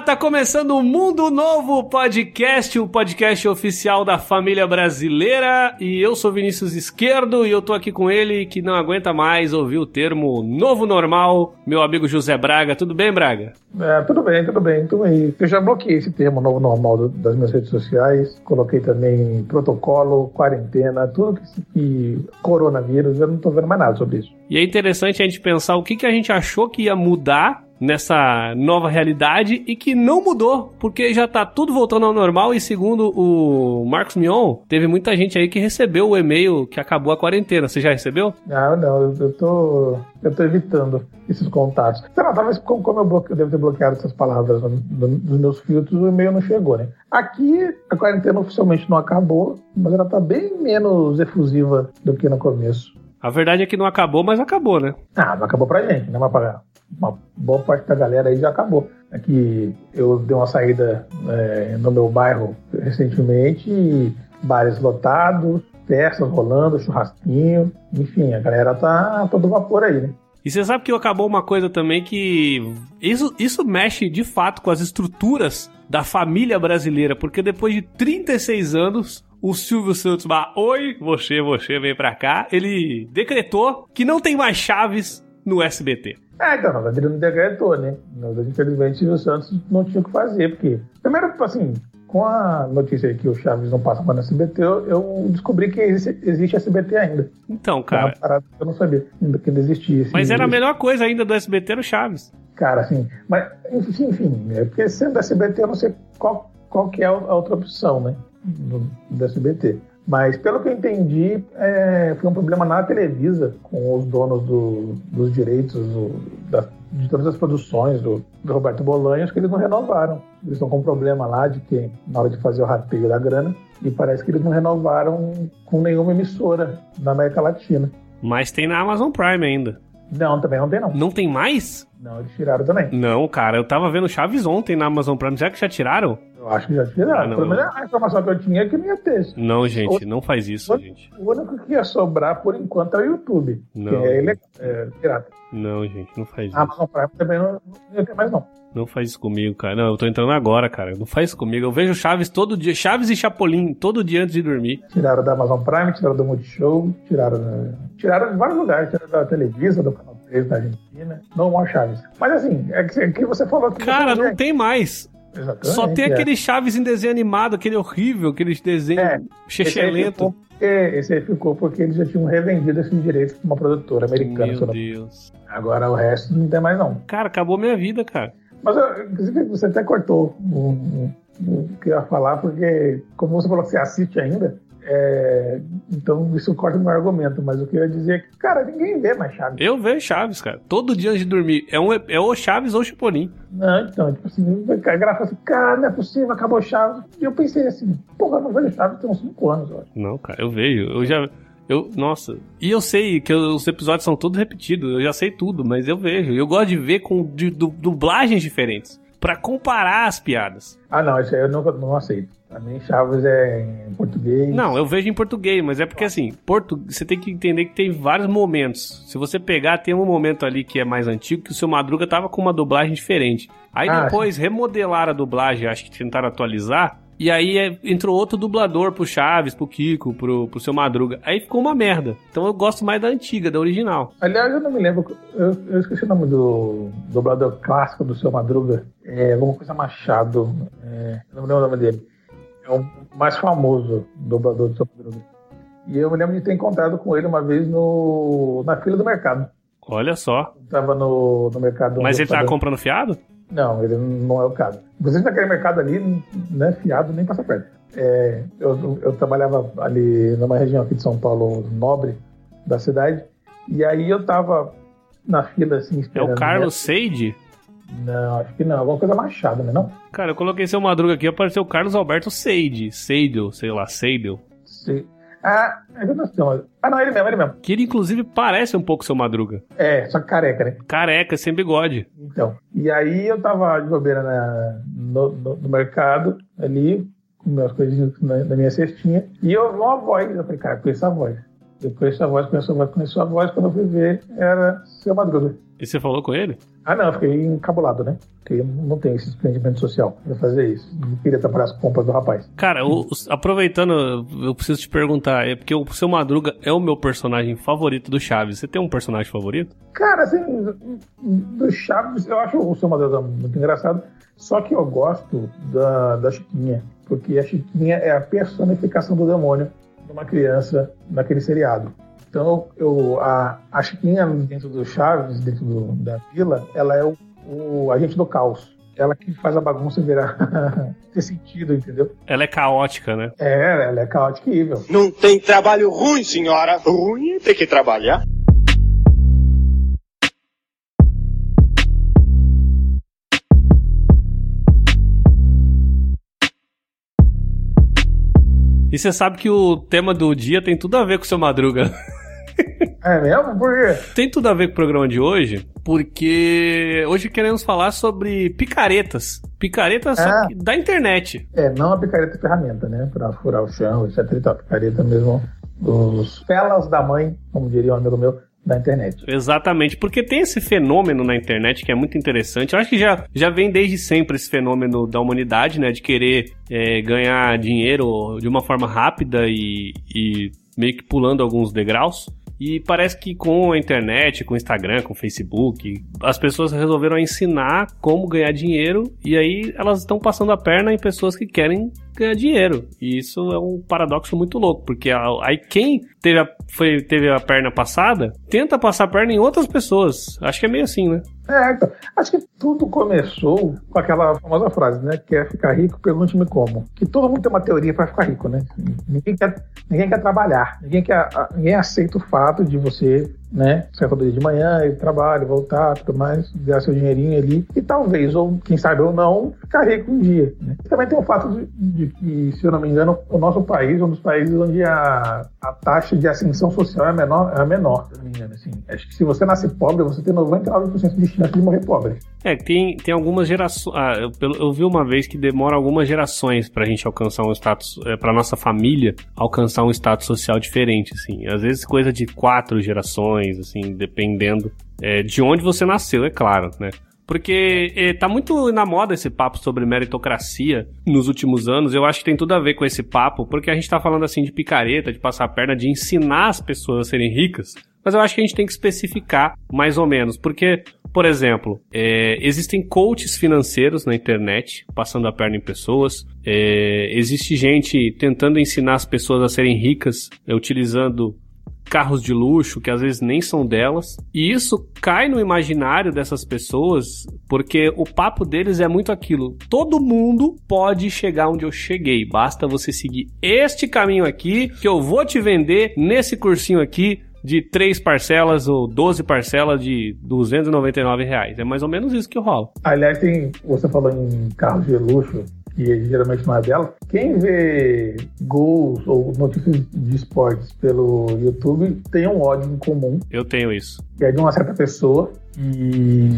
Olá, tá começando o Mundo Novo Podcast, o podcast oficial da família brasileira. E eu sou Vinícius Esquerdo e eu tô aqui com ele que não aguenta mais ouvir o termo novo normal, meu amigo José Braga. Tudo bem, Braga? É, tudo bem, tudo bem. Tudo aí. Eu já bloqueei esse termo novo normal das minhas redes sociais. Coloquei também protocolo, quarentena, tudo que, que coronavírus. Eu não tô vendo mais nada sobre isso. E é interessante a gente pensar o que, que a gente achou que ia mudar nessa nova realidade e que não mudou, porque já tá tudo voltando ao normal e segundo o Marcos Mion, teve muita gente aí que recebeu o e-mail que acabou a quarentena. Você já recebeu? Não, não, eu, eu tô eu tô evitando esses contatos. Sei lá, talvez como, eu, bloque, eu devo ter bloqueado essas palavras nos meus filtros, o e-mail não chegou, né? Aqui a quarentena oficialmente não acabou, mas ela tá bem menos efusiva do que no começo. A verdade é que não acabou, mas acabou, né? Ah, não acabou pra gente, né? Pra uma boa parte da galera aí já acabou. Aqui é eu dei uma saída é, no meu bairro recentemente e bares lotados, festas rolando, churrasquinho, enfim, a galera tá todo vapor aí, né? E você sabe que acabou uma coisa também que isso, isso mexe de fato com as estruturas da família brasileira, porque depois de 36 anos, o Silvio Santos, bah, oi, você, você, vem pra cá, ele decretou que não tem mais chaves no SBT. É, então, na verdade ele não decretou, né? Mas, infelizmente o Santos não tinha o que fazer, porque. Primeiro, tipo assim, com a notícia que o Chaves não passa mais no SBT, eu, descobri que existe, SBT ainda. Então, cara. É parada que eu não sabia ainda que ainda existia. Assim, mas era a melhor coisa ainda do SBT era o Chaves. Cara, assim. Mas, enfim, enfim é porque sendo SBT, eu não sei qual, qual que é a outra opção, né? Do, do SBT. Mas, pelo que eu entendi, é, foi um problema na Televisa, com os donos do, dos direitos do, da, de todas as produções do, do, Roberto Bolanhos, que eles não renovaram. Eles estão com um problema lá de que, na hora de fazer o rateio da grana, e parece que eles não renovaram com nenhuma emissora da América Latina. Mas tem na Amazon Prime ainda. Não, também não tem não. Não tem mais? Não, eles tiraram também. Não, cara, eu tava vendo Chaves ontem na Amazon Prime. Será que já tiraram? Eu acho que já tiraram. Ah, Pelo menos a informação que eu tinha é que não ia ter. Não, gente, o, não faz isso, o, gente. O único que ia sobrar por enquanto é o YouTube. Não. Que é, ele, é pirata. Não, gente, não faz isso. A Amazon Prime também não, não ia ter mais, não. Não faz isso comigo, cara. Não, eu tô entrando agora, cara. Não faz isso comigo. Eu vejo Chaves todo dia. Chaves e Chapolin todo dia antes de dormir. Tiraram da Amazon Prime, tiraram do Multishow, tiraram, tiraram de vários lugares. Tiraram da Televisa, do canal 3 da Argentina. Não o Chaves. Mas assim, é que, é que você falou que. Cara, não tem mais. Exatamente, Só tem é. aquele Chaves em desenho animado, aquele horrível, aquele desenho É, lento. É, esse aí ficou porque eles já tinham revendido esses direitos para uma produtora americana. Meu Deus. Agora o resto não tem mais, não. Cara, acabou minha vida, cara. Mas você até cortou o que eu ia falar, porque como você falou que você assiste ainda, é, então isso corta o meu argumento. Mas o que eu ia dizer é que, cara, ninguém vê mais Chaves. Eu vejo Chaves, cara. Todo dia antes de dormir. É, um, é o Chaves ou o Chapolin. Não, então, tipo assim, a fala assim, cara, não é possível, acabou Chaves. E eu pensei assim, porra, eu não vejo Chaves tem uns 5 anos, eu. Não, cara, eu vejo. Eu já. Eu, nossa. E eu sei que os episódios são todos repetidos. Eu já sei tudo, mas eu vejo. Eu gosto de ver com de, du- dublagens diferentes. Pra comparar as piadas. Ah, não, isso aí eu nunca não aceito. Pra mim, Chaves é em português. Não, eu vejo em português, mas é porque assim, portu... você tem que entender que tem vários momentos. Se você pegar, tem um momento ali que é mais antigo, que o seu Madruga tava com uma dublagem diferente. Aí Ah, depois remodelaram a dublagem, acho que tentaram atualizar. E aí é- entrou outro dublador pro Chaves, pro Kiko, pro, pro seu Madruga. Aí ficou uma merda. Então eu gosto mais da antiga, da original. Aliás, eu não me lembro, eu, eu esqueci o nome do dublador clássico do seu Madruga. É alguma coisa Machado. É, não me lembro o nome dele. É o mais famoso dublador do seu Madruga. E eu me lembro de ter encontrado com ele uma vez no, na fila do mercado. Olha só. Eu tava no, no mercado. Mas ele tá tava- comprando fiado? Não, ele não é o caso. Inclusive, naquele mercado ali, não é fiado nem passa perto. É, eu, eu trabalhava ali numa região aqui de São Paulo, nobre da cidade, e aí eu tava na fila, assim, É esperando. o Carlos Seide? Não, acho que não. Alguma coisa machada, né? Não? Cara, eu coloquei seu Madruga aqui, apareceu o Carlos Alberto Seide. Seidel, sei lá, Seidel. Sei. Ah, é não. Ah, não, ele mesmo, ele mesmo. Que ele, inclusive, parece um pouco seu Madruga. É, só que careca, né? Careca, sem bigode. Então. E aí eu tava de bobeira na, no, no- no mercado, ali, com meus coisinhas na, na minha cestinha, e eu ouvi uma voz. Eu falei, cara, conheço a voz. Eu conheço a voz, conheço a voz, conheço a voz. Quando eu fui ver, era seu Madruga. E você falou com ele? Ah, não, eu fiquei encabulado, né? Porque não tem esse desprendimento social pra fazer isso. Não queria atrapalhar as compras do rapaz. Cara, o, aproveitando, eu preciso te perguntar, é porque o seu Madruga é o meu personagem favorito do Chaves. Você tem um personagem favorito? Cara, assim, do Chaves, eu acho o seu Madruga muito engraçado. Só que eu gosto da, da Chiquinha. Porque a Chiquinha é a personificação do demônio de uma criança naquele seriado. Então, eu, a, a Chiquinha dentro do Chaves, dentro do, da vila, ela é o, o agente do caos. Ela que faz a bagunça virar ter sentido, entendeu? Ela é caótica, né? É, ela é caótica e evil. Não tem trabalho ruim, senhora. Ruim é ter que trabalhar. E você sabe que o tema do dia tem tudo a ver com o seu Madruga. É mesmo? Por quê? Tem tudo a ver com o programa de hoje, porque hoje queremos falar sobre picaretas. Picaretas É. da internet. É, não a picareta ferramenta, né? Pra furar o chão, etc. E tal. Picareta mesmo dos pelas da mãe, como diria um amigo meu, da internet. Exatamente, porque tem esse fenômeno na internet que é muito interessante. Eu acho que já, já vem desde sempre esse fenômeno da humanidade, né? De querer é, ganhar dinheiro de uma forma rápida e, e meio que pulando alguns degraus. E parece que com a internet, com o Instagram, com o Facebook, as pessoas resolveram ensinar como ganhar dinheiro e aí elas estão passando a perna em pessoas que querem ganhar dinheiro. E isso é um paradoxo muito louco, porque aí quem teve a, foi, teve a perna passada tenta passar a perna em outras pessoas. Acho que é meio assim, né? É, acho que tudo começou com aquela famosa frase, né? Quer ficar rico, pergunte-me como. Que todo mundo tem uma teoria para ficar rico, né? Ninguém quer, ninguém quer trabalhar, ninguém, quer, a- ninguém aceita o fato de você, né? Todo dia de manhã, ir trabalho, voltar, tudo mais, ganhar seu dinheirinho ali. E talvez, ou quem sabe ou não, ficar rico um dia. Né? Também tem o fato de, de que, se eu não me engano, o nosso país é um dos países onde a, a taxa de ascensão social é menor, é menor, se eu não me engano. Assim. Acho que se você nasce pobre, você tem 99% de chance de morrer pobre. É, tem, tem algumas gerações. Ah, eu, eu vi uma vez que demora algumas gerações pra gente alcançar um status. É, pra nossa família alcançar um status social diferente, assim. Às vezes coisa de quatro gerações, assim, dependendo é, de onde você nasceu, é claro, né? Porque é, tá muito na moda esse papo sobre meritocracia nos últimos anos. Eu acho que tem tudo a ver com esse papo, porque a gente tá falando assim de picareta, de passar a perna, de ensinar as pessoas a serem ricas. Mas eu acho que a gente tem que especificar mais ou menos, porque, por exemplo, é, existem coaches financeiros na internet passando a perna em pessoas. É, existe gente tentando ensinar as pessoas a serem ricas é, utilizando carros de luxo que às vezes nem são delas. E isso cai no imaginário dessas pessoas porque o papo deles é muito aquilo. Todo mundo pode chegar onde eu cheguei. Basta você seguir este caminho aqui que eu vou te vender nesse cursinho aqui de três parcelas ou 12 parcelas de 299 reais. É mais ou menos isso que rola. Aliás, tem, você falou em carros de luxo, que geralmente não é dela. Quem vê gols ou notícias de esportes pelo YouTube tem um ódio em comum, Eu tenho isso. que é de uma certa pessoa que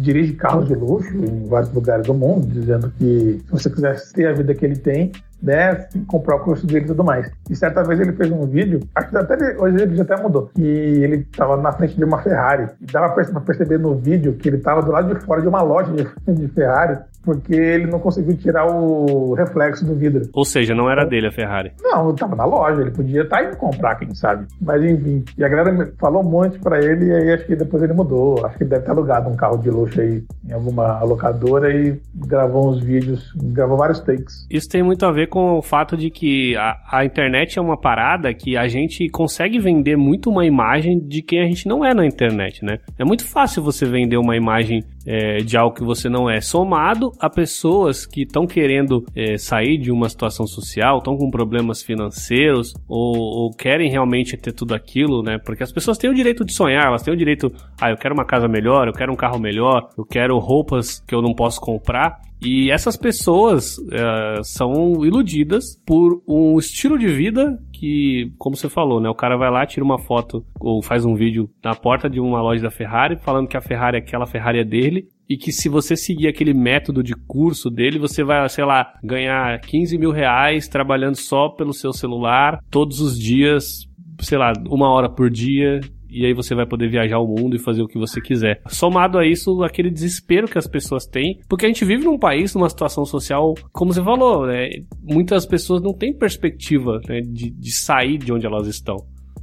dirige carros de luxo em vários lugares do mundo, dizendo que se você quiser ter a vida que ele tem, né, comprar o curso dele e tudo mais. E certa vez ele fez um vídeo, acho que até ele- hoje ele já até mudou, que ele estava na frente de uma Ferrari. E dava pra perceber no vídeo que ele estava do lado de fora de uma loja de, de Ferrari, porque ele não conseguiu tirar o reflexo do vidro. Ou seja, não era dele a Ferrari. Não, estava na loja, ele podia estar indo comprar, quem sabe. Mas enfim, e a galera falou um monte pra ele e aí acho que depois ele mudou. Acho que ele deve ter alugado um carro de luxo aí em alguma locadora e gravou uns vídeos, gravou vários takes. Isso tem muito a ver com o fato de que a, a internet é uma parada que a gente consegue vender muito uma imagem de quem a gente não é na internet, né? É muito fácil você vender uma imagem é, de algo que você não é, somado a pessoas que estão querendo é, sair de uma situação social, estão com problemas financeiros ou, ou querem realmente ter tudo aquilo, né? Porque as pessoas têm o direito de sonhar, elas têm o direito, ah, eu quero uma casa melhor, eu quero um carro melhor, eu quero roupas que eu não posso comprar. E essas pessoas eh, são iludidas por um estilo de vida que, como você falou, né? O cara vai lá, tira uma foto ou faz um vídeo na porta de uma loja da Ferrari, falando que a Ferrari, aquela Ferrari é dele. E que se você seguir aquele método de curso dele, você vai, sei lá, ganhar 15 mil reais trabalhando só pelo seu celular, todos os dias, sei lá, uma hora por dia. E aí você vai poder viajar o mundo e fazer o que você quiser. Somado a isso, aquele desespero que as pessoas têm, porque a gente vive num país, numa situação social, como você falou, né, muitas pessoas não têm perspectiva né, de, de sair de onde elas estão.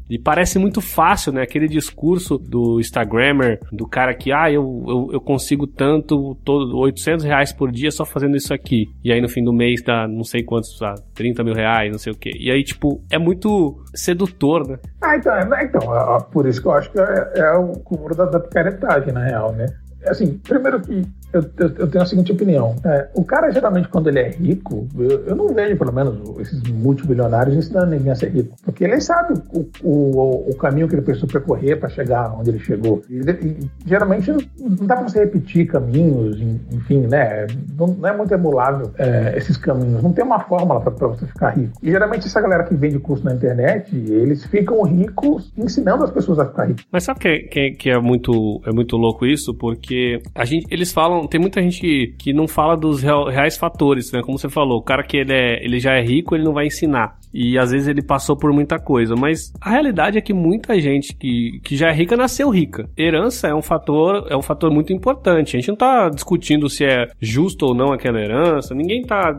E parece muito fácil, né? Aquele discurso do Instagrammer, do cara que, ah, eu, eu, eu, consigo tanto, todo 800 reais por dia só fazendo isso aqui. E aí no fim do mês dá não sei quantos, ah, 30 mil reais, não sei o quê. E aí, tipo, é muito sedutor, né? Ah, então, é, então por isso que eu acho que é, é o cúmulo da, da picaretagem, na real, né? Assim, primeiro que eu, eu, eu, tenho a seguinte opinião. É, o cara, geralmente, quando ele é rico, eu, eu, não vejo, pelo menos, esses multibilionários ensinando ninguém a ser rico. Porque ele sabe o, o, o caminho que ele precisou percorrer para chegar onde ele chegou. E, e, geralmente, não dá para você repetir caminhos, enfim, né? Não, não é muito emulável é, esses caminhos. Não tem uma fórmula para você ficar rico. E, geralmente, essa galera que vende curso na internet, eles ficam ricos ensinando as pessoas a ficar ricos. Mas sabe que, que, que é, muito, é muito louco isso? Porque a gente, eles falam tem muita gente que, que não fala dos reais fatores, né? Como você falou, o cara que ele, é, ele já é rico, ele não vai ensinar. E às vezes ele passou por muita coisa. Mas a realidade é que muita gente que, que já é rica nasceu rica. Herança é um fator, é um fator muito importante. A gente não tá discutindo se é justo ou não aquela herança. Ninguém tá.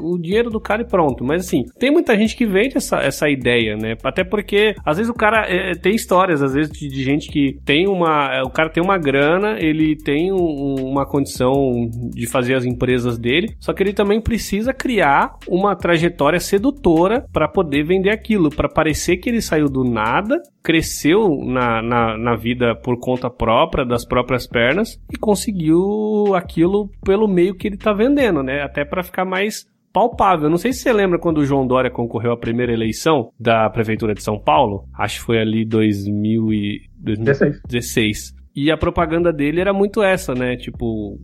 O dinheiro do cara e pronto. Mas assim, tem muita gente que vende essa, essa ideia, né? Até porque às vezes o cara é, tem histórias, às vezes, de, de, gente que tem uma. O cara tem uma grana, ele tem um, uma condição de fazer as empresas dele, só que ele também precisa criar uma trajetória sedutora para poder vender aquilo, para parecer que ele saiu do nada, cresceu na, na, na vida por conta própria, das próprias pernas, e conseguiu aquilo pelo meio que ele tá vendendo, né? Até para ficar mais palpável. Não sei se você lembra quando o João Dória concorreu à primeira eleição da Prefeitura de São Paulo. Acho que foi ali 2000 e... 2016. E a propaganda dele era muito essa, né? Tipo,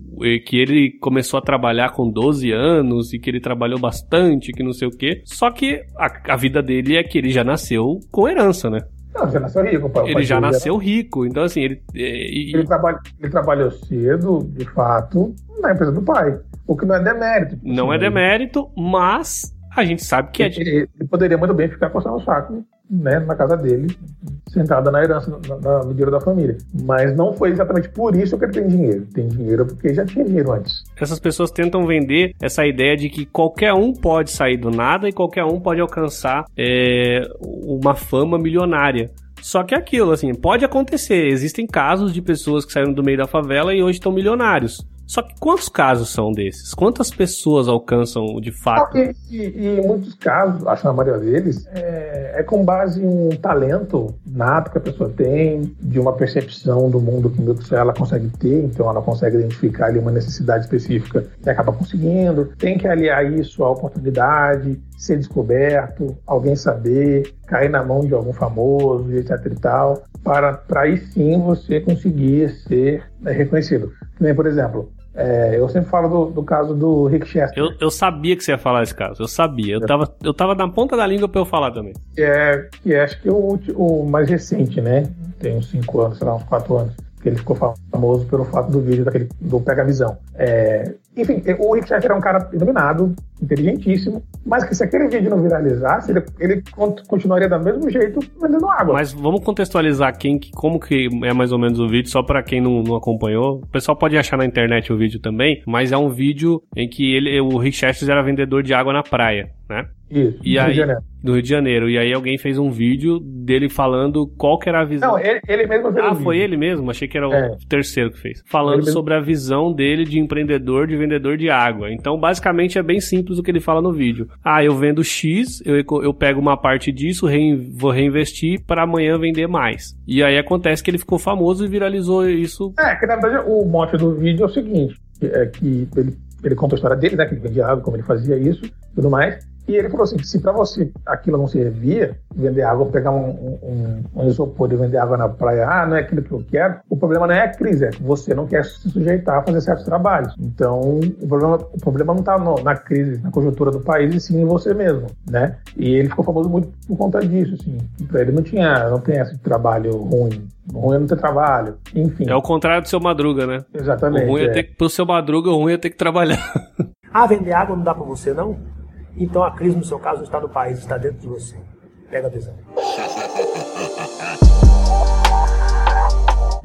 que ele começou a trabalhar com 12 anos e que ele trabalhou bastante, que não sei o quê. Só que a, a vida dele é que ele já nasceu com herança, né? Não, já nasceu rico. Pai, ele já nasceu rico, então assim, ele. É, e... Ele, trabalha, ele trabalhou cedo, de fato, na empresa do pai. O que não é demérito. Tipo não assim, é demérito, mas a gente sabe que ele, é. Ele, ele poderia muito bem ficar coçando o saco né, na casa dele, sentada na herança, na, na, no dinheiro da família. Mas não foi exatamente por isso que ele tem dinheiro. Tem dinheiro porque já tinha dinheiro antes. Essas pessoas tentam vender essa ideia de que qualquer um pode sair do nada e qualquer um pode alcançar é, uma fama milionária. Só que é aquilo, assim, pode acontecer. Existem casos de pessoas que saíram do meio da favela e hoje estão milionários. Só que quantos casos são desses? Quantas pessoas alcançam de fato? E, e, em muitos casos, acho que a maioria deles, é, é, com base em um talento nato que a pessoa tem, de uma percepção do mundo que ela consegue ter, então ela consegue identificar ali uma necessidade específica e acaba conseguindo. Tem que aliar isso à oportunidade, ser descoberto, alguém saber, cair na mão de algum famoso, etc e tal, para, para aí sim você conseguir ser é, reconhecido. Por exemplo, é, eu sempre falo do, do, caso do Rick Chester. Eu, eu, sabia que você ia falar esse caso, eu sabia. Eu, é. tava, eu tava na ponta da língua pra eu falar também. Que é, que é acho que o, o mais recente, né? Tem uns 5 anos, sei lá, uns 4 anos que ele ficou famoso pelo fato do vídeo daquele, do Pega Visão. É, enfim, o Rick Schaefer é um cara iluminado, inteligentíssimo, mas que se aquele vídeo não viralizasse, ele, ele continuaria do mesmo jeito vendendo água. Mas vamos contextualizar quem, como que é mais ou menos o vídeo, só para quem não, não, acompanhou. O pessoal pode achar na internet o vídeo também, mas é um vídeo em que ele, o Rick era vendedor de água na praia, né? Isso, e aí, do Rio de Janeiro. E aí alguém fez um vídeo dele falando qual que era a visão. Não, ele, ele mesmo fez Ah, um foi vídeo. ele mesmo? Achei que era o é. terceiro que fez. Falando sobre a visão dele de empreendedor, de vendedor de água. Então, basicamente, é bem simples o que ele fala no vídeo. Ah, eu vendo X, eu, eu pego uma parte disso, rein, vou reinvestir para amanhã vender mais. E aí acontece que ele ficou famoso e viralizou isso. É, que na verdade o mote do vídeo é o seguinte, é que ele, ele conta a história dele, né, que ele vendia água, como ele fazia isso, tudo mais. E ele falou assim: se para você aquilo não servia, vender água, pegar um, um, um isopor e vender água na praia, ah, não é aquilo que eu quero, o problema não é a crise, é que você não quer se sujeitar a fazer certos trabalhos. Então, o problema, o problema não está na crise, na conjuntura do país, e sim em você mesmo, né? E ele ficou famoso muito por conta disso, assim. Pra ele não tinha, não tem esse trabalho ruim. Ruim é não ter trabalho, enfim. É o contrário do seu Madruga, né? Exatamente. O ruim é, é ter que, pro seu Madruga, o ruim é ter que trabalhar. ah, vender água não dá pra você, não? Então a crise, no seu caso, não está no país, está dentro de você. Pega a visão.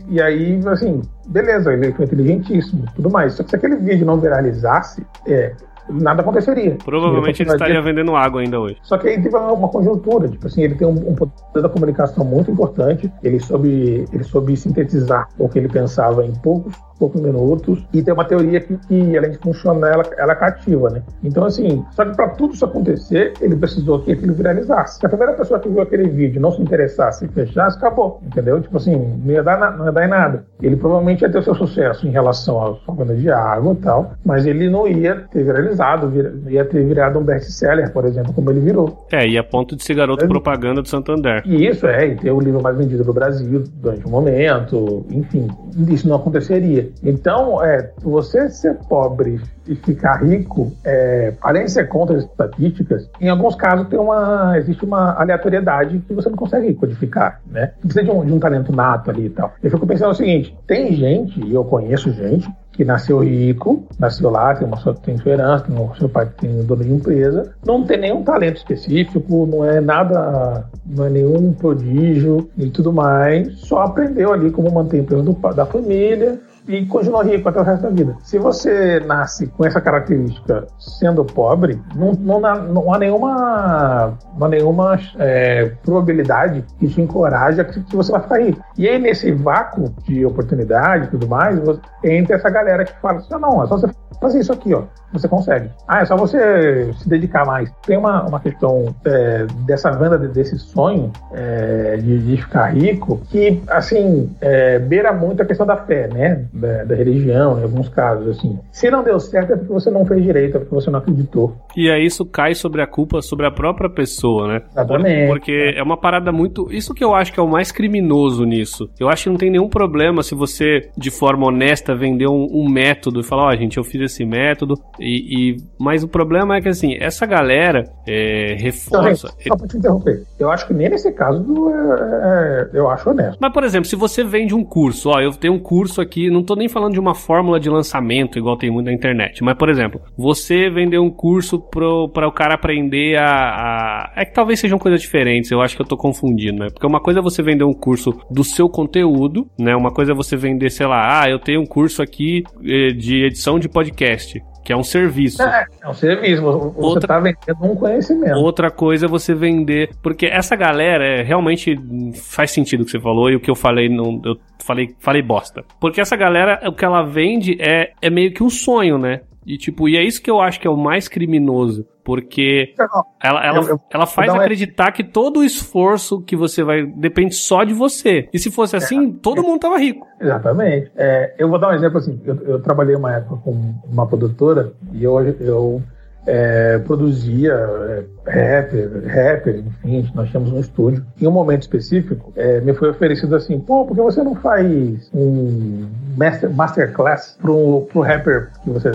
E aí, assim, beleza, ele é foi inteligentíssimo, tudo mais. Só que se aquele vídeo não viralizasse, é, nada aconteceria. Provavelmente ele estaria vendendo água ainda hoje. Só que aí teve uma conjuntura, tipo assim, ele tem um, um poder da comunicação muito importante, ele soube, ele soube sintetizar o que ele pensava em poucos poucos minutos. E tem uma teoria que, que além de funcionar, ela, ela é cativa, né? Então, assim, só que para tudo isso acontecer, ele precisou que aquilo viralizasse. Se a primeira pessoa que viu aquele vídeo não se interessasse e fechasse, acabou, entendeu? Tipo assim, não ia dar, na, não ia dar em nada. Ele provavelmente ia ter o seu sucesso em relação à venda de água e tal, mas ele não ia ter viralizado, vir, ia ter virado um best-seller, por exemplo, como ele virou. É, e a ponto de ser garoto é. propaganda do Santander. E isso, é, e ter o livro mais vendido do Brasil durante um momento, enfim, isso não aconteceria. Então, é, você ser pobre e ficar rico, é, além de ser contra as estatísticas, em alguns casos tem uma, existe uma aleatoriedade que você não consegue codificar, né? Precisa de um, de um talento nato ali e tal. Eu fico pensando o seguinte, tem gente, e eu conheço gente, que nasceu rico, nasceu lá, tem, uma, tem sua herança, tem, seu pai tem dono de empresa, não tem nenhum talento específico, não é nada, não é nenhum prodígio e tudo mais, só aprendeu ali como manter a empresa do, da família, e continua rico até o resto da vida. Se você nasce com essa característica sendo pobre, não, não, não há nenhuma, não há nenhuma é, probabilidade que te encoraja que, que você vai ficar rico. E aí, nesse vácuo de oportunidade e tudo mais, você, entra essa galera que fala assim: não, é só você fazer isso aqui, ó. Você consegue. Ah, é só você se dedicar mais. Tem uma, uma questão é, dessa venda desse sonho é, de, de, ficar rico que, assim, é, beira muito a questão da fé, né? Da, da, religião, em alguns casos, assim. Se não deu certo é porque você não fez direito, é porque você não acreditou. E aí isso cai sobre a culpa sobre a própria pessoa, né? Exatamente. Porque é uma parada muito. Isso que eu acho que é o mais criminoso nisso. Eu acho que não tem nenhum problema se você, de forma honesta, vender um, um método e falar, ó, oh, gente, eu fiz esse método. E, e, Mas o problema é que, assim, essa galera é, reforça. Então, só pra te interromper. Eu acho que nem nesse caso é, é, eu acho honesto. Mas, por exemplo, se você vende um curso, ó, eu tenho um curso aqui, não tô nem falando de uma fórmula de lançamento, igual tem muito na internet. Mas, por exemplo, você vendeu um curso para o cara aprender a, a, É que talvez sejam coisas diferentes, eu acho que eu tô confundindo, né? Porque uma coisa é você vender um curso do seu conteúdo, né? Uma coisa é você vender, sei lá, ah, eu tenho um curso aqui eh, de edição de podcast que é um serviço. É, é um serviço. Você outra, tá vendendo um conhecimento. Outra coisa é você vender. Porque essa galera é, realmente faz sentido o que você falou e o que eu falei, não, eu falei, falei bosta. Porque essa galera, o que ela vende é, é meio que um sonho, né? E tipo, e é isso que eu acho que é o mais criminoso. Porque ela, ela, eu, eu, ela faz acreditar que todo o esforço que você vai depende só de você. E se fosse assim, é, todo é, mundo tava rico. Exatamente. É, eu vou dar um exemplo assim. Eu, eu, trabalhei uma época com uma produtora e hoje eu é, produzia é, rapper, rapper, enfim, nós tínhamos um estúdio. Em um momento específico, é, me foi oferecido assim, pô, por que você não faz um master, masterclass pro, pro rapper que você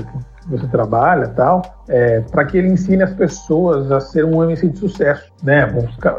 você trabalha tal, é, para que ele ensine as pessoas a ser um MC de sucesso, né?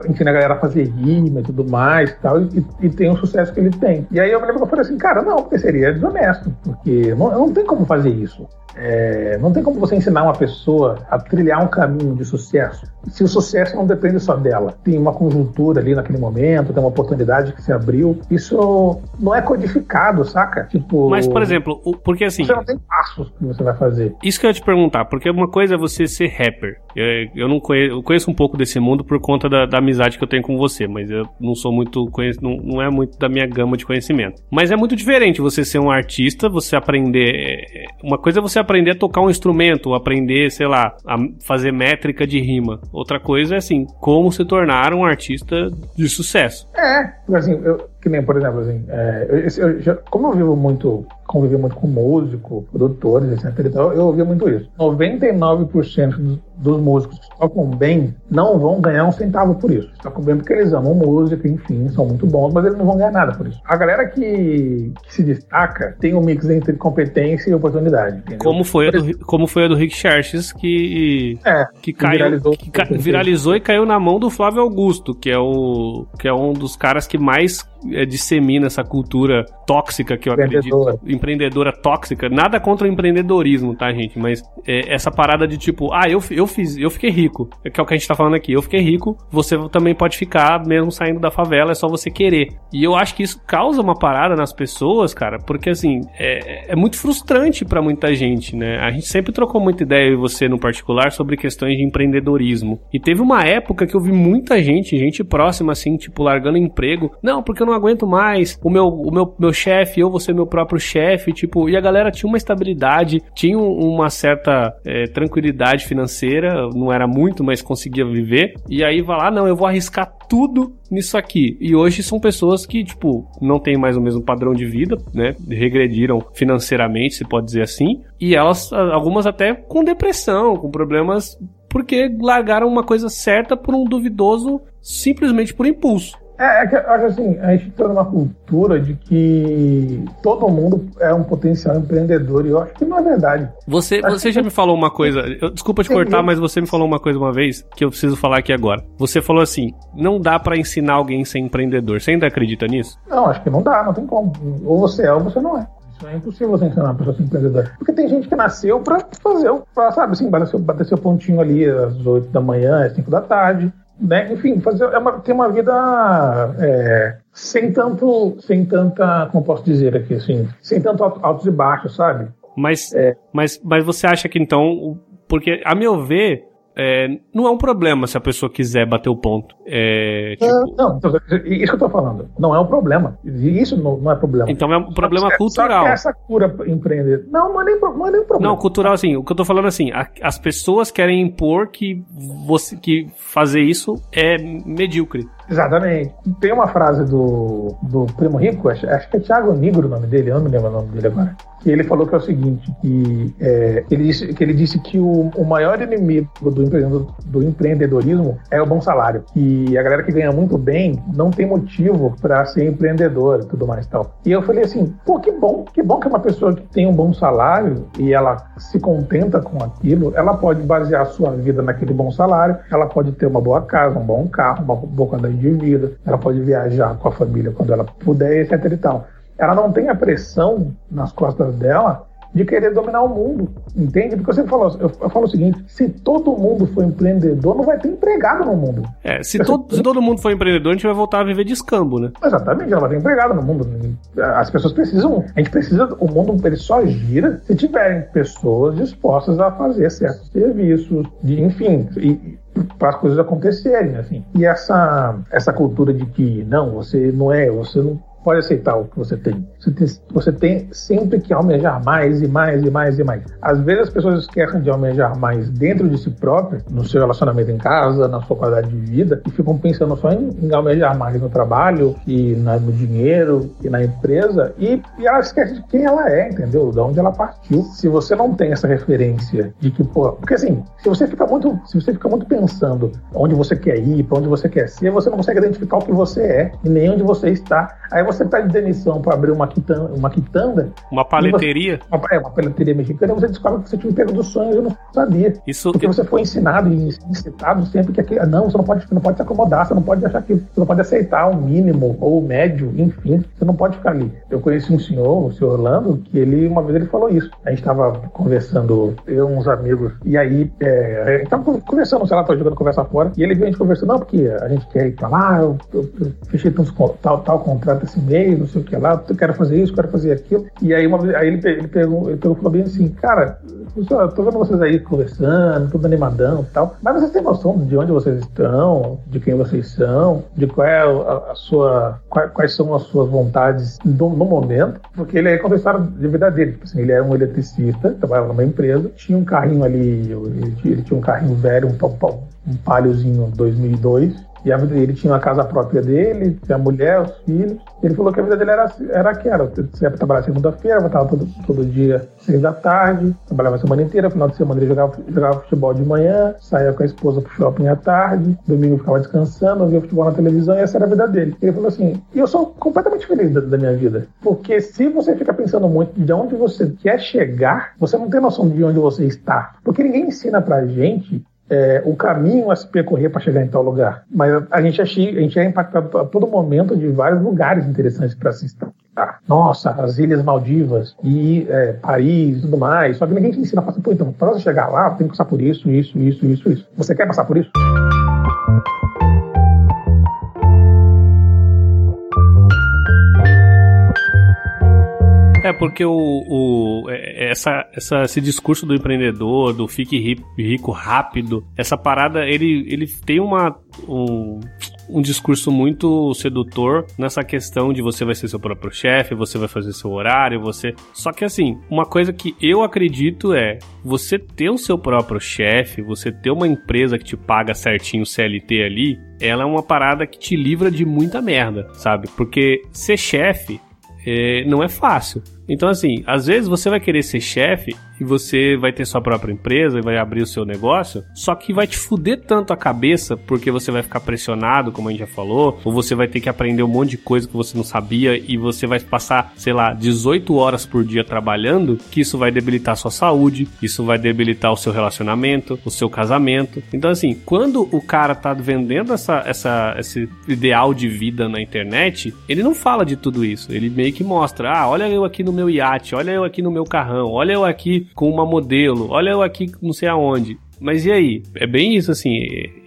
Ensina a galera a fazer rima e tudo mais tal, e, e tem o sucesso que ele tem. E aí eu me lembro que eu falei assim, cara, não, porque seria desonesto, porque não, não tem como fazer isso. É, não tem como você ensinar uma pessoa a trilhar um caminho de sucesso se o sucesso não depende só dela. Tem uma conjuntura ali naquele momento, tem uma oportunidade que se abriu. Isso não é codificado, saca? Tipo. Mas, por exemplo, porque assim. Você não tem passos que você vai fazer. Isso que eu ia te perguntar, porque uma coisa é você ser rapper. Eu, eu não conheço, eu conheço um pouco desse mundo por conta da, da, amizade que eu tenho com você, mas eu não sou muito. Conheço, não, não é muito da minha gama de conhecimento. Mas é muito diferente você ser um artista, você aprender. Uma coisa é você aprender a tocar um instrumento, aprender, sei lá, a fazer métrica de rima. Outra coisa é assim, como se tornar um artista de sucesso. É, assim, eu, que nem, por exemplo, assim, é, eu, eu já, como eu vivo muito, convivi muito com músico, produtores, etc. Então, eu ouvia muito isso. 99% dos, dos músicos que tocam bem não vão ganhar um centavo por isso. Tocam bem porque eles amam música, enfim, são muito bons, mas eles não vão ganhar nada por isso. A galera que, que se destaca tem um mix entre competência e oportunidade. Como foi, a do, como foi a do Rick Charles que, é, que, caiu, viralizou, que ca, viralizou e caiu na mão do Flávio Augusto, que é, o, que é um dos caras que mais é, dissemina essa cultura tóxica que eu Empreendedora. acredito. Empreendedora tóxica. Nada contra o empreendedorismo, tá, gente? Mas é, essa parada de tipo, ah, eu, eu fiz, eu fiquei rico. Que é o que a gente tá falando aqui. Eu fiquei rico, você também pode ficar, mesmo saindo da favela, é só você querer. E eu acho que isso causa uma parada nas pessoas, cara, porque assim, é, é muito frustrante pra muita gente, né? A gente sempre trocou muita ideia, e você no particular, sobre questões de empreendedorismo. E teve uma época que eu vi muita gente, gente próxima, assim, tipo, largando emprego. Não, porque eu não aguento mais. O meu, o meu, meu chefe, eu vou ser meu próprio chefe, tipo, e a galera tinha uma estabilidade, tinha um- uma certa é, tranquilidade financeira, não era muito, mas conseguia viver. E aí vai lá, não, eu vou arriscar tudo nisso aqui. E hoje são pessoas que, tipo, não têm mais o mesmo padrão de vida, né? Regrediram financeiramente, se pode dizer assim. E elas, algumas até com depressão, com problemas, porque largaram uma coisa certa por um duvidoso, simplesmente por impulso. É, é que eu acho assim, a gente tá numa cultura de que todo mundo é um potencial empreendedor e eu acho que não é verdade. Você, você já me falou uma coisa, eu- desculpa te cortar, mas você me falou uma coisa uma vez que eu preciso falar aqui agora. Você falou assim: não dá pra ensinar alguém a ser empreendedor. Você ainda acredita nisso? Não, acho que não dá, não tem como. Ou você é ou você não é. Isso é impossível você ensinar uma pessoa a ser empreendedora. Porque tem gente que nasceu pra fazer, o- pra, sabe, assim, bater seu, bater seu pontinho ali às 8 da manhã, às 5 da tarde, né? Enfim, fazer, é uma, ter uma vida é, sem tanto, sem tanta, como posso dizer aqui, assim, sem tanto alto- altos e baixos, sabe? Mas, É. mas, mas você acha que então. Porque, a meu ver, é, não é um problema se a pessoa quiser bater o ponto. É, tipo, Não, então, isso que eu tô falando. Não é um problema. Isso não, não é problema. então é um problema Só que- cultural. Só que essa cura empreender. Não, não é nem, não é nem problema. Não, cultural, assim, o que eu tô falando assim, a- as pessoas querem impor que você que fazer isso é medíocre. Exatamente. Tem uma frase do, do Primo Rico, acho, acho que é Thiago Negro o nome dele, eu não me lembro o nome dele agora. Que ele falou que é o seguinte, que, é, ele, disse, que ele disse que o, o maior inimigo do, empreendedor, do empreendedorismo é o bom salário. E a galera que ganha muito bem não tem motivo para ser empreendedor e tudo mais e tal. E eu falei assim, pô, que bom, que bom que uma pessoa que tem um bom salário e ela se contenta com aquilo, ela pode basear a sua vida naquele bom salário, ela pode ter uma boa casa, um bom carro, uma boa qualidade de vida, ela pode viajar com a família quando ela puder, etc e tal. Ela não tem a pressão nas costas dela de querer dominar o mundo, entende? Porque você falou, eu, eu falo o seguinte, se todo mundo for empreendedor, não vai ter empregado no mundo. É, se, todo, se todo mundo for empreendedor, a gente vai voltar a viver de escambo, né? Exatamente, ela vai ter empregado no mundo. As pessoas precisam, a gente precisa, o mundo ele só gira se tiverem pessoas dispostas a fazer certos serviços, de, enfim, e, para as coisas acontecerem, assim. E essa essa cultura de que não, você não é, você não pode aceitar o que você tem. Você tem, você tem sempre que almejar mais e mais e mais e mais. Às vezes as pessoas esquecem de almejar mais dentro de si próprio, no seu relacionamento em casa, na sua qualidade de vida, e ficam pensando só em, em almejar mais no trabalho e na- no dinheiro e na empresa, e, e ela esquece de quem ela é, entendeu? De onde ela partiu. Se você não tem essa referência de que, pô, porque assim, se você fica muito, se você fica muito pensando onde você quer ir, para onde você quer ser, você não consegue identificar o que você é e nem onde você está. Aí você pede demissão para abrir uma quitanda, uma quitanda Uma paleteria. uma, é, uma paleteria mexicana, você descobre que você tinha um emprego dos sonhos e não sabia. Isso, Porque você foi ensinado e incitado sempre que aquilo, não, você não pode, você não pode se acomodar, você não pode achar que você não pode aceitar o mínimo ou o médio, enfim, você não pode ficar ali. Eu conheci um senhor, o senhor Orlando, que ele uma vez ele falou isso. A gente estava conversando, eu e uns amigos, e aí é, a gente tava conversando, sei lá, tava jogando conversa fora, e ele veio a gente conversando, não, porque a gente quer ir pra lá, eu, eu, eu fechei tantos tal, tal contrato esse mês, não sei o que lá, quero fazer isso, quero fazer aquilo. E aí, uma aí ele, ele pegou, ele pegou falou bem assim, cara, eu tô vendo vocês aí conversando, tudo animadão e tal, mas vocês têm noção de onde vocês estão, de quem vocês são, de qual é a, a sua, quais, quais são as suas vontades do- no momento? Porque ele aí a história de vida dele, tipo assim, ele era um eletricista, trabalhava numa empresa, tinha um carrinho ali, ele, tinha- ele tinha um carrinho velho, um, um paliozinho 2002, e a vida dele tinha uma casa própria dele, tinha a mulher, os filhos. Ele falou que a vida dele era, era que era. Você ia trabalhar segunda-feira, voltava todo, todo dia, seis da tarde, trabalhava a semana inteira, final de semana ele jogava, jogava futebol de manhã, saía com a esposa pro shopping à tarde, domingo ficava descansando, via futebol na televisão e essa era a vida dele. Ele falou assim: e eu sou completamente feliz da, da minha vida. Porque se você fica pensando muito de onde você quer chegar, você não tem noção de onde você está. Porque ninguém ensina pra gente é, o caminho a se percorrer para chegar em tal lugar. Mas a gente, achei, a gente é impactado a todo momento de vários lugares interessantes para se estar. Nossa, as Ilhas Maldivas e é, Paris e tudo mais. Só que ninguém te ensina a passar por então. Para você chegar lá, tem que passar por isso, isso, isso, isso, isso. Você quer passar por isso? É, porque o, o é, essa, essa, esse discurso do empreendedor, do fique rico rápido, essa parada, ele, ele tem uma. Um, um discurso muito sedutor nessa questão de você vai ser seu próprio chefe, você vai fazer seu horário, você. Só que assim, uma coisa que eu acredito é você ter o seu próprio chefe, você ter uma empresa que te paga certinho o CLT ali, ela é uma parada que te livra de muita merda, sabe? Porque ser chefe é, não é fácil. Então, assim, às vezes você vai querer ser chefe e você vai ter sua própria empresa e vai abrir o seu negócio, só que vai te fuder tanto a cabeça porque você vai ficar pressionado, como a gente já falou, ou você vai ter que aprender um monte de coisa que você não sabia e você vai passar, sei lá, 18 horas por dia trabalhando, que isso vai debilitar a sua saúde, isso vai debilitar o seu relacionamento, o seu casamento. Então, assim, quando o cara tá vendendo essa, essa, esse ideal de vida na internet, ele não fala de tudo isso. Ele meio que mostra, ah, olha eu aqui no meu iate, olha eu aqui no meu carrão, olha eu aqui com uma modelo, olha eu aqui não sei aonde. Mas e aí? É bem isso, assim.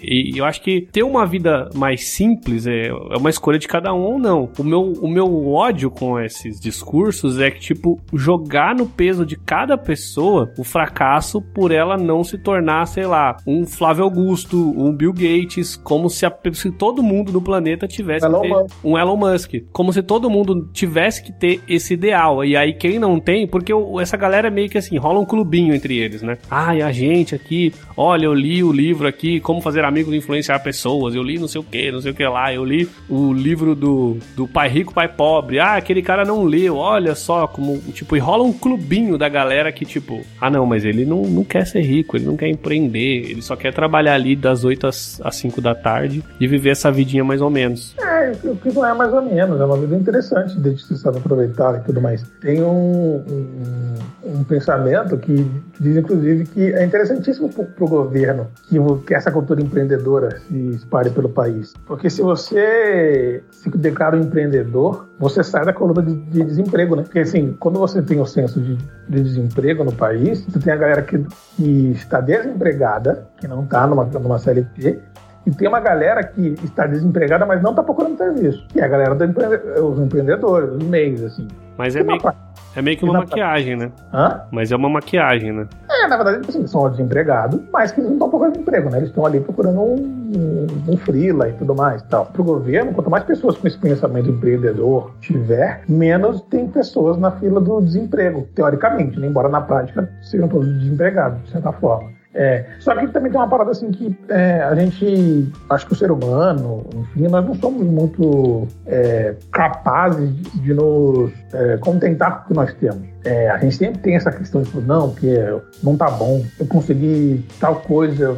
E eu acho que ter uma vida mais simples é, é uma escolha de cada um ou não. O meu, o meu ódio com esses discursos é que, tipo, jogar no peso de cada pessoa o fracasso por ela não se tornar, sei lá, um Flávio Augusto, um Bill Gates, como se, a, se todo mundo no planeta tivesse Elon ter, um Elon Musk. Como se todo mundo tivesse que ter esse ideal. E aí, quem não tem, porque essa galera é meio que assim, rola um clubinho entre eles, né? Ai, a gente aqui, olha, eu li o livro aqui, Como Fazer Amigos e Influenciar Pessoas, eu li não sei o que, não sei o que lá, eu li o livro do, do Pai Rico, Pai Pobre, ah, aquele cara não leu, olha só, como, tipo, e rola um clubinho da galera que, tipo, ah não, mas ele não, não quer ser rico, ele não quer empreender, ele só quer trabalhar ali das 8 às, às 5 da tarde e viver essa vidinha mais ou menos. É, o que não é mais ou menos, é uma vida interessante de se sabe aproveitar e tudo mais. Tem um, um, um pensamento que diz, inclusive, que é interessantíssimo para o governo que, essa cultura empreendedora se espalhe pelo país. Porque se você se declara um empreendedor, você sai da coluna de, de desemprego, né? Porque, assim, quando você tem o senso de, de desemprego no país, você tem a galera que, que está desempregada, que não está numa, numa CLT, e tem uma galera que está desempregada, mas não está procurando serviço. Que é a galera dos empre... empreendedores, os MEIs, assim. Mas é meio, é meio que uma maquiagem, né? Hã? Mas é uma maquiagem, né? É, na verdade, assim, são desempregados, mas que não estão procurando emprego, né? Eles estão ali procurando um, um, freela e tudo mais. Tal. Para o governo, quanto mais pessoas com esse pensamento empreendedor tiver, menos tem pessoas na fila do desemprego, teoricamente, né? embora na prática sejam todos desempregados, de certa forma. É, só que também tem uma parada assim que é, a gente, acho que o ser humano, enfim, nós não somos muito é, capazes de, nos é, contentar com o que nós temos. É, a gente sempre tem essa questão de, não, porque não tá bom, eu consegui tal coisa,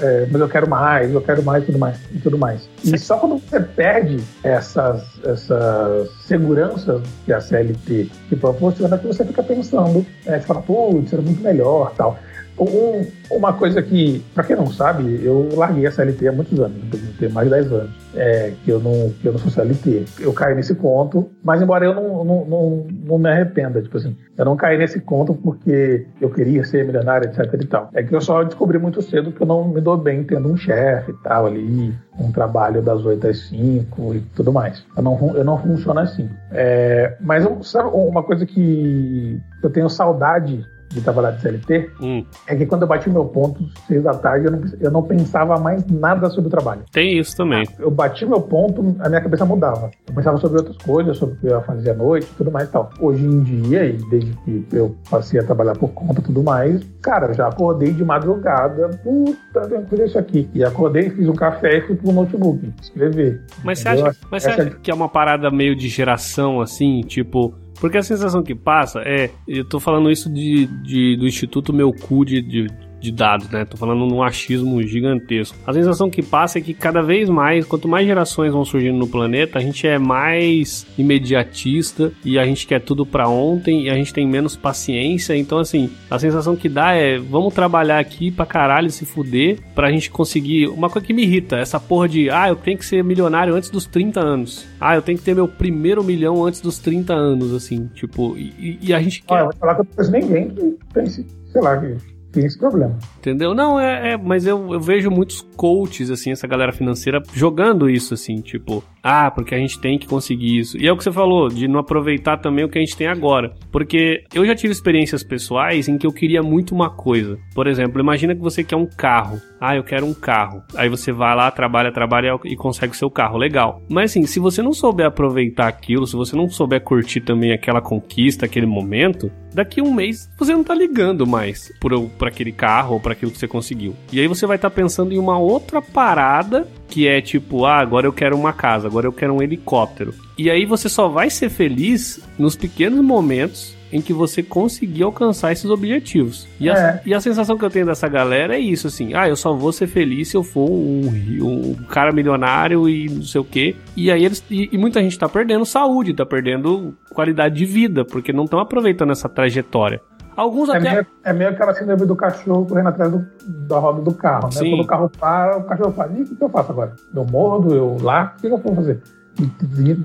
é, mas eu quero mais, eu quero mais, tudo mais e tudo mais. E só quando você perde essas, essas seguranças que a CLT te proporciona, que você fica pensando, você fala, putz, era muito melhor, tal. Um, uma coisa que, para quem não sabe, eu larguei a CLT há muitos anos, tem mais de 10 anos, é, que, eu não, que eu não sou CLT. Eu caí nesse conto, mas embora eu não, não, não, não me arrependa, tipo assim, eu não caí nesse conto porque eu queria ser milionário, etc e tal. É que eu só descobri muito cedo que eu não me dou bem tendo um chefe e tal ali, um trabalho das 8 às 5 e tudo mais. Eu não, eu não funciono assim. É, mas sabe uma coisa que eu tenho saudade de trabalhar de CLT, hum. é que quando eu bati meu ponto, seis da tarde, eu não, eu não pensava mais nada sobre o trabalho. Tem isso também. Eu bati meu ponto, a minha cabeça mudava. Eu pensava sobre outras coisas, sobre o que eu ia fazer à noite e tudo mais e tal. Hoje em dia, e desde que eu passei a trabalhar por conta e tudo mais, cara, já acordei de madrugada, puta, que fazer isso aqui. E acordei, fiz um café e fui pro notebook escrever. Mas você acha, mas você acha que é uma parada meio de geração, assim, tipo porque a sensação que passa é. Eu tô falando isso de, de do Instituto Meu Cu de, de de dados, né? Tô falando num achismo gigantesco. A sensação que passa é que cada vez mais, quanto mais gerações vão surgindo no planeta, a gente é mais imediatista e a gente quer tudo para ontem e a gente tem menos paciência. Então, assim, a sensação que dá é vamos trabalhar aqui pra caralho se fuder pra gente conseguir. Uma coisa que me irrita, essa porra de ah, eu tenho que ser milionário antes dos 30 anos. Ah, eu tenho que ter meu primeiro milhão antes dos 30 anos, assim, tipo, e, e a gente quer. Olha, eu vou falar que eu não conheço ninguém que pense, sei lá, que tem esse problema. Entendeu? Não, é, é mas eu, eu vejo muitos coaches, assim, essa galera financeira jogando isso, assim, tipo, ah, porque a gente tem que conseguir isso. E é o que você falou, de não aproveitar também o que a gente tem agora. Porque eu já tive experiências pessoais em que eu queria muito uma coisa. Por exemplo, imagina que você quer um carro. Ah, eu quero um carro. Aí você vai lá, trabalha, trabalha e consegue o seu carro. Legal. Mas assim, se você não souber aproveitar aquilo, se você não souber curtir também aquela conquista, aquele momento, daqui um mês você não tá ligando mais por aquele carro ou para aquilo que você conseguiu. E aí você vai estar tá pensando em uma outra parada que é tipo, ah, agora eu quero uma casa, agora eu quero um helicóptero. E aí você só vai ser feliz nos pequenos momentos em que você conseguir alcançar esses objetivos. E, é. a, e a sensação que eu tenho dessa galera é isso, assim, ah, eu só vou ser feliz se eu for um, um cara milionário e não sei o quê. E aí eles. E, e muita gente tá perdendo saúde, tá perdendo qualidade de vida, porque não estão aproveitando essa trajetória. Alguns é até. Meio, é meio aquela síndrome do cachorro correndo atrás do, da roda do carro, né? Sim. Quando o carro para, o cachorro fala: e o que eu faço agora? Eu morro, eu lá, o que eu vou fazer?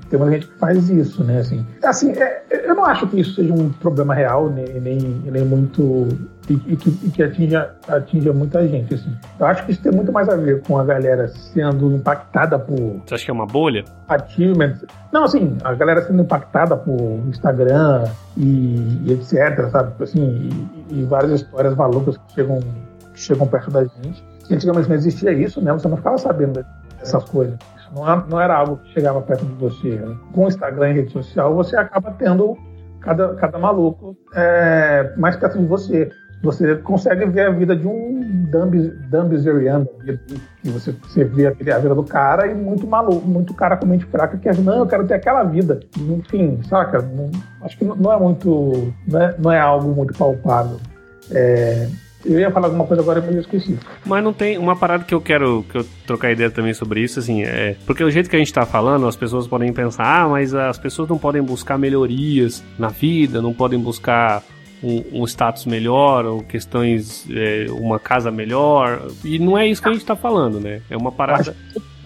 Tem uma gente que faz isso, né? Assim, assim é, eu não acho que isso seja um problema real, nem, nem, nem muito e, e, que, e que atinja, atinja muita gente. Assim. Eu acho que isso tem muito mais a ver com a galera sendo impactada por. Você acha que é uma bolha? Achievements. Não, assim, a galera sendo impactada por Instagram e, e etc, sabe? Assim, e, várias histórias malucas que chegam, que chegam perto da gente. Antigamente não existia isso, né? Você não ficava sabendo dessas coisas. Não, não era algo que chegava perto de você. Né? Com Instagram e rede social, você acaba tendo cada, cada maluco é, mais perto de você você consegue ver a vida de um Dumbizeriano, que você, você vê a vida do cara e muito maluco, muito cara com mente fraca que não, eu quero ter aquela vida. Enfim, saca? Não, acho que não é muito, não é, não é algo muito palpável. É, eu ia falar alguma coisa agora, mas eu esqueci. Mas não tem uma parada que eu quero que eu trocar ideia também sobre isso, assim, é. Porque o jeito que a gente tá falando, as pessoas podem pensar, ah, mas as pessoas não podem buscar melhorias na vida, não podem buscar um, um status melhor ou questões, é, uma casa melhor. E não é isso que a gente está falando, né? É uma parada.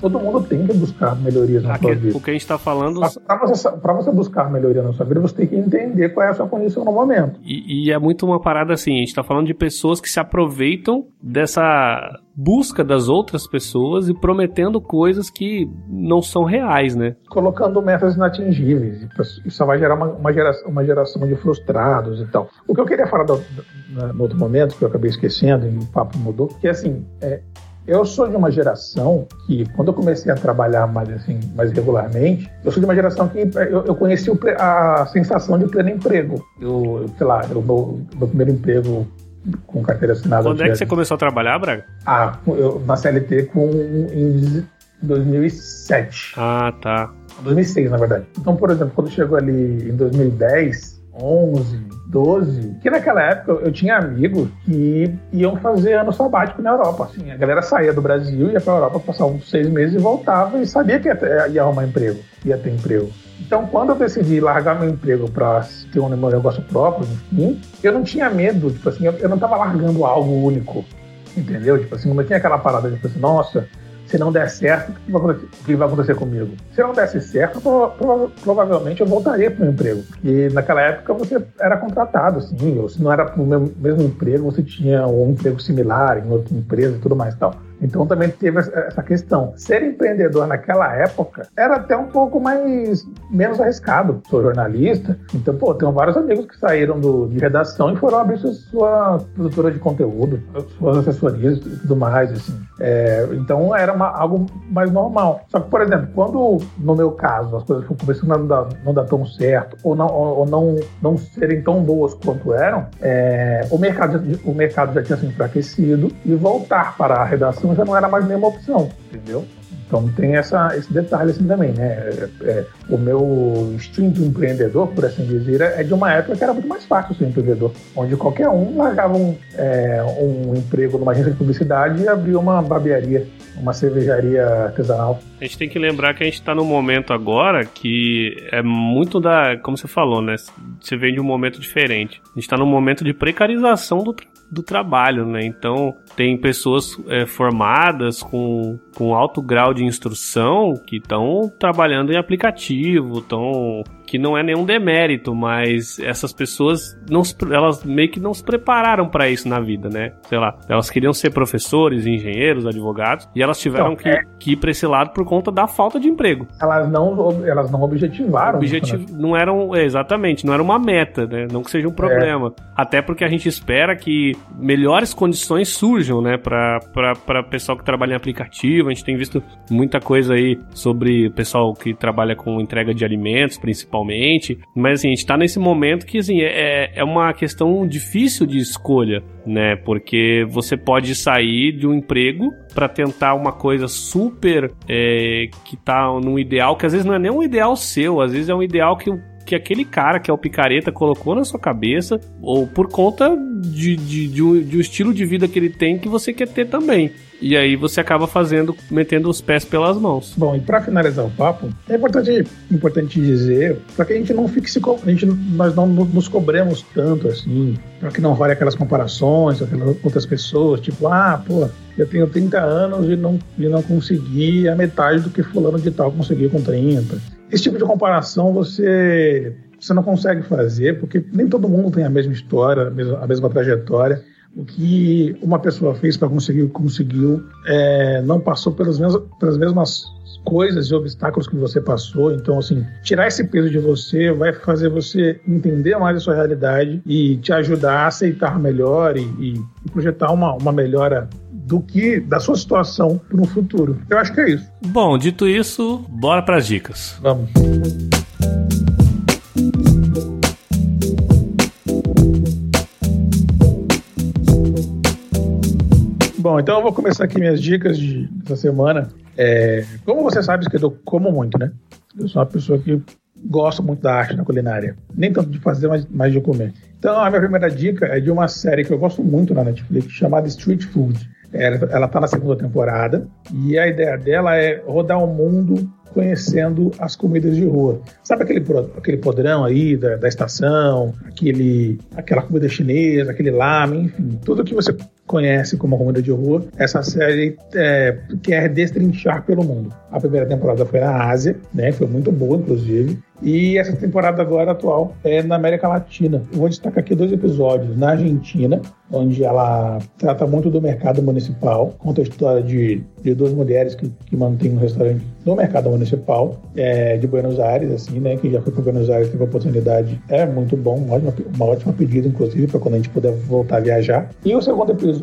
Todo mundo tem que buscar melhorias na sua vida. O que a gente está falando. Para você, você buscar melhoria na sua vida, você tem que entender qual é a sua condição no momento. E, e é muito uma parada assim: a gente está falando de pessoas que se aproveitam dessa busca das outras pessoas e prometendo coisas que não são reais, né? Colocando metas inatingíveis. Isso vai gerar uma, uma, geração, uma geração de frustrados e tal. O que eu queria falar do, do, no outro momento, que eu acabei esquecendo e o papo mudou, que é assim, é, eu sou de uma geração que, quando eu comecei a trabalhar mais, assim, mais regularmente, eu sou de uma geração que eu, eu conheci o, a sensação de pleno emprego. Eu, sei lá, o meu, meu primeiro emprego com carteira assinada. Quando é que você começou a trabalhar, Braga? Ah, eu, na CLT com, em 2007. Ah, tá. 2006, na verdade. Então, por exemplo, quando chegou ali em 2010, 11, 12, que naquela época eu tinha amigos que iam fazer ano sabático na Europa. Assim, a galera saía do Brasil, ia pra Europa passar uns seis meses e voltava e sabia que ia, ia arrumar emprego, ia ter emprego. Então, quando eu decidi largar meu emprego para ter um negócio próprio, enfim, eu não tinha medo, tipo assim, eu não estava largando algo único, entendeu? Tipo assim, não tinha aquela parada de tipo assim, nossa, se não der certo, o que vai acontecer comigo? Se não desse certo, provavelmente eu voltaria para o meu emprego. E naquela época você era contratado, sim, ou se não era para o mesmo emprego, você tinha um emprego similar em outra empresa e tudo mais e tal. Então também teve essa questão. Ser empreendedor naquela época era até um pouco mais menos arriscado. Sou jornalista, então pô, tenho vários amigos que saíram do, de redação e foram abrir sua, sua produtora de conteúdo, suas assessorias e tudo mais, assim. É, então era uma, algo mais normal. Só que, por exemplo, quando no meu caso as coisas começando a não dar, não dar tão certo ou não, ou não, não serem tão boas quanto eram, é, o, mercado, o mercado já tinha se enfraquecido e voltar para a redação filme já não era mais nenhuma opção, entendeu? Então tem essa, esse detalhe assim também, né? É, é, o meu instinto empreendedor, por assim dizer, é de uma época que era muito mais fácil ser empreendedor, onde qualquer um largava um, é, um emprego numa agência de publicidade e abria uma barbearia, uma cervejaria artesanal. A gente tem que lembrar que a gente está num momento agora que é muito da. Como você falou, né? Você vem de um momento diferente. A gente está num momento de precarização do, do trabalho, né? Então, tem pessoas é, formadas com, com alto grau de instrução que estão trabalhando em aplicativo, estão que não é nenhum demérito, mas essas pessoas não elas meio que não se prepararam para isso na vida, né? Sei lá, elas queriam ser professores, engenheiros, advogados e elas tiveram então, que, é... que ir para esse lado por conta da falta de emprego. Elas não elas não objetivaram. Objetivo, né? não eram exatamente, não era uma meta, né? Não que seja um problema. É. Até porque a gente espera que melhores condições surjam, né, para para pessoal que trabalha em aplicativo. A gente tem visto muita coisa aí sobre o pessoal que trabalha com entrega de alimentos, principalmente principalmente. Mas assim, a gente tá nesse momento que assim, é, é uma questão difícil de escolha, né? Porque você pode sair de um emprego para tentar uma coisa super é, que tá num ideal, que às vezes não é nem um ideal seu, às vezes é um ideal que que aquele cara, que é o picareta, colocou na sua cabeça, ou por conta de, de, de, um, de um estilo de vida que ele tem que você quer ter também. E aí você acaba fazendo, metendo os pés pelas mãos. Bom, e para finalizar o papo, é importante, importante dizer, para que a gente não fique se a gente nós não nos cobremos tanto assim, para que não role aquelas comparações com aquelas outras pessoas, tipo, ah, pô, eu tenho 30 anos e não, e não consegui a metade do que fulano de tal conseguiu com 30. Esse tipo de comparação você você não consegue fazer, porque nem todo mundo tem a mesma história, a mesma, a mesma trajetória o que uma pessoa fez para conseguir conseguiu é, não passou pelas mesmas, pelas mesmas coisas e obstáculos que você passou. Então, assim, tirar esse peso de você vai fazer você entender mais a sua realidade e te ajudar a aceitar melhor e, e projetar uma, uma melhora do que da sua situação para um futuro. Eu acho que é isso. Bom, dito isso, bora para as dicas. Vamos. Então eu vou começar aqui minhas dicas de, dessa semana. É, como você sabe, que eu como muito, né? Eu sou uma pessoa que gosta muito da arte, da culinária. Nem tanto de fazer, mas mais de comer. Então, a minha primeira dica é de uma série que eu gosto muito na Netflix, chamada Street Food. Ela está na segunda temporada e a ideia dela é rodar o mundo conhecendo as comidas de rua. Sabe aquele, aquele podrão aí da, da estação, aquele, aquela comida chinesa, aquele lamen, enfim, tudo que você conhece como comida de rua, essa série é, quer destrinchar pelo mundo. A primeira temporada foi na Ásia, né, foi muito boa, inclusive, e essa temporada agora atual é na América Latina. Eu vou destacar aqui dois episódios na Argentina, onde ela trata muito do mercado municipal, conta a história de, de duas mulheres que, que mantêm um restaurante no mercado municipal é, de Buenos Aires, assim, né, que já foi para Buenos Aires, teve a oportunidade, é muito bom, uma ótima, uma ótima pedida, inclusive, para quando a gente puder voltar a viajar. E o segundo episódio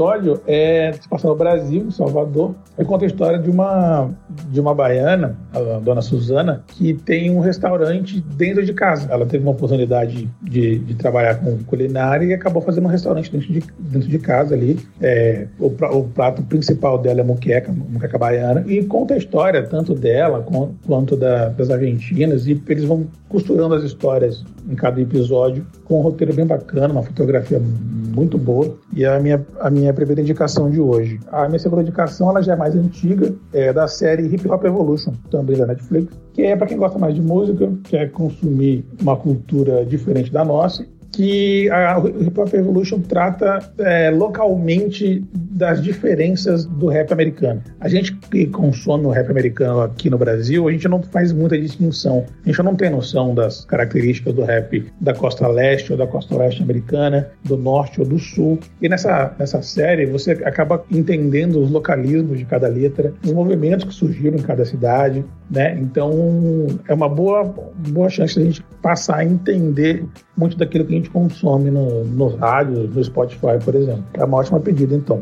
é se passa no Brasil, em Salvador, e conta a história de uma, de uma baiana, a dona Suzana, que tem um restaurante dentro de casa. Ela teve uma oportunidade de, de trabalhar com culinária e acabou fazendo um restaurante dentro de, dentro de casa ali. É, o, o, prato principal dela é moqueca, moqueca baiana, e conta a história tanto dela quanto da, das argentinas, e eles vão costurando as histórias em cada episódio com um roteiro bem bacana, uma fotografia muito boa. E a minha, a minha primeira indicação de hoje. A minha segunda indicação ela já é mais antiga, é da série Hip Hop Evolution, também da Netflix, que é para quem gosta mais de música, quer consumir uma cultura diferente da nossa que a Hip Hop Evolution trata é, localmente das diferenças do rap americano. A gente que consome o rap americano aqui no Brasil, a gente não faz muita distinção. A gente não tem noção das características do rap da costa leste ou da costa oeste americana, do norte ou do sul. E nessa, nessa série você acaba entendendo os localismos de cada letra, os movimentos que surgiram em cada cidade, né? Então é uma boa, boa chance de a gente passar a entender muito daquilo que a gente consome no, nos rádios, no Spotify, por exemplo. É uma ótima pedida, então.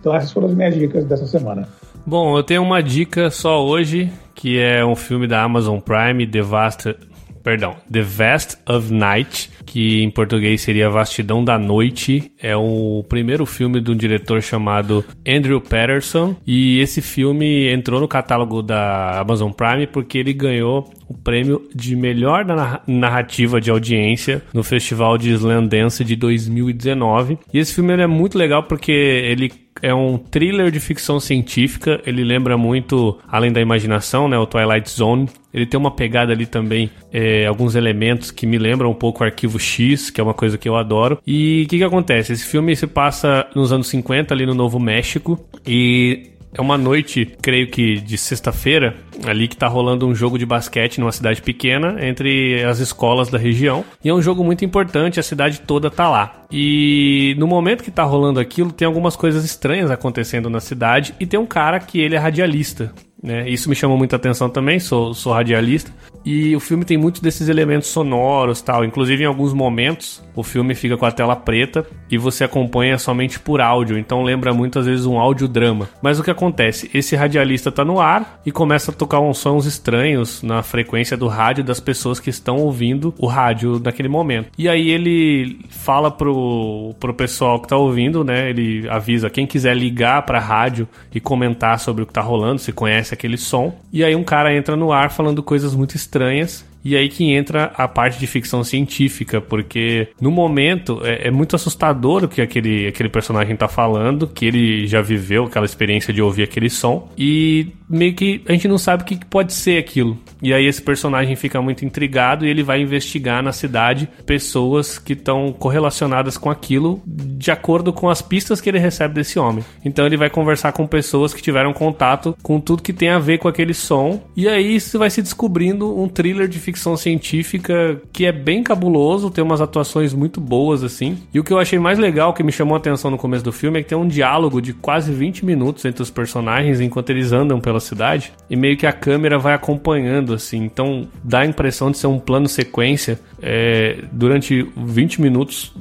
Então essas foram as minhas dicas dessa semana. Bom, eu tenho uma dica só hoje, que é um filme da Amazon Prime, Devastator, perdão, The Vast of Night, que em português seria Vastidão da Noite. É o primeiro filme de um diretor chamado Andrew Patterson. E esse filme entrou no catálogo da Amazon Prime porque ele ganhou o prêmio de melhor narrativa de audiência no Festival de Sundance de 2019. E esse filme é muito legal porque ele é um thriller de ficção científica. Ele lembra muito, além da imaginação, né, o Twilight Zone. Ele tem uma pegada ali também, é, alguns elementos que me lembram um pouco o Arquivo X, que é uma coisa que eu adoro. E o que, que acontece? Esse filme se passa nos anos 50, ali no Novo México, e é uma noite, creio que de sexta-feira, ali que tá rolando um jogo de basquete numa cidade pequena entre as escolas da região. E é um jogo muito importante, a cidade toda tá lá. E no momento que tá rolando aquilo, tem algumas coisas estranhas acontecendo na cidade e tem um cara que ele é radialista. Né? Isso me chamou muita atenção também, sou, sou radialista. E o filme tem muitos desses elementos sonoros tal. Inclusive, em alguns momentos, o filme fica com a tela preta e você acompanha somente por áudio. Então lembra muitas vezes um audiodrama. Mas o que acontece? Esse radialista tá no ar e começa a tocar uns sons estranhos na frequência do rádio das pessoas que estão ouvindo o rádio naquele momento. E aí ele fala pro, pro pessoal que tá ouvindo, né? Ele avisa quem quiser ligar pra rádio e comentar sobre o que tá rolando, se conhece aquele som. E aí um cara entra no ar falando coisas muito estranhas estranhas e aí que entra a parte de ficção científica, porque no momento é, é, muito assustador o que aquele, aquele personagem tá falando, que ele já viveu aquela experiência de ouvir aquele som, e meio que a gente não sabe o que pode ser aquilo. E aí esse personagem fica muito intrigado e ele vai investigar na cidade pessoas que estão correlacionadas com aquilo de acordo com as pistas que ele recebe desse homem. Então ele vai conversar com pessoas que tiveram contato com tudo que tem a ver com aquele som, e aí isso vai se descobrindo um thriller de ficção ficção científica que é bem cabuloso, tem umas atuações muito boas, assim. E o que eu achei mais legal, que me chamou a atenção no começo do filme, é que tem um diálogo de quase 20 minutos entre os personagens enquanto eles andam pela cidade. E meio que a câmera vai acompanhando, assim. Então dá a impressão de ser um plano sequência é, durante 20 minutos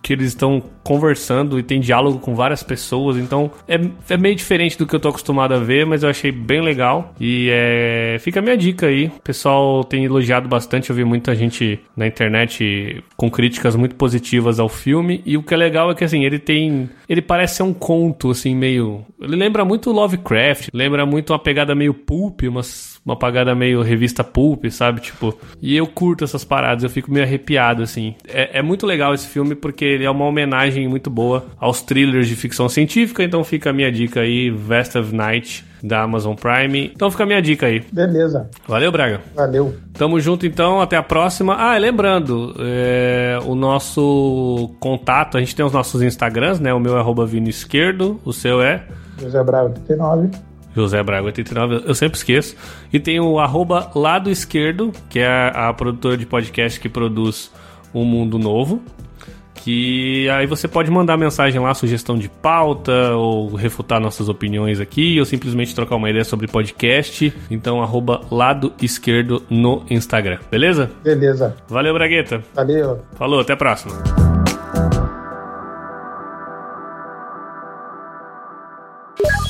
que eles estão conversando e tem diálogo com várias pessoas. Então é, é meio diferente do que eu tô acostumado a ver, mas eu achei bem legal. E é, fica a minha dica aí. O pessoal tem elogiado bastante. Eu vi muita gente na internet com críticas muito positivas ao filme. E o que é legal é que assim, ele tem. Ele parece ser um conto, assim, meio. Ele lembra muito Lovecraft, lembra muito uma pegada meio pulp, umas, uma pegada meio revista pulp, sabe? Tipo. E eu curto essas paradas, eu fico meio arrepiado, assim. É, é muito legal esse filme porque ele é uma homenagem muito boa aos thrillers de ficção científica, então fica a minha dica aí, Vest of Night da Amazon Prime. Então fica a minha dica aí. Beleza. Valeu, Braga. Valeu. Tamo junto então, até a próxima. Ah, lembrando, é, o nosso contato, a gente tem os nossos Instagrams, né? O meu é arroba Vino Esquerdo, o seu é? José Braga 89. José Braga 89, eu sempre esqueço. E tem o arroba Lado Esquerdo, que é a, a produtora de podcast que produz o Mundo Novo que aí você pode mandar mensagem lá, sugestão de pauta, ou refutar nossas opiniões aqui, ou simplesmente trocar uma ideia sobre podcast. Então, arroba lado esquerdo no Instagram, beleza? Beleza. Valeu, Bragueta. Valeu. Falou, até a próxima.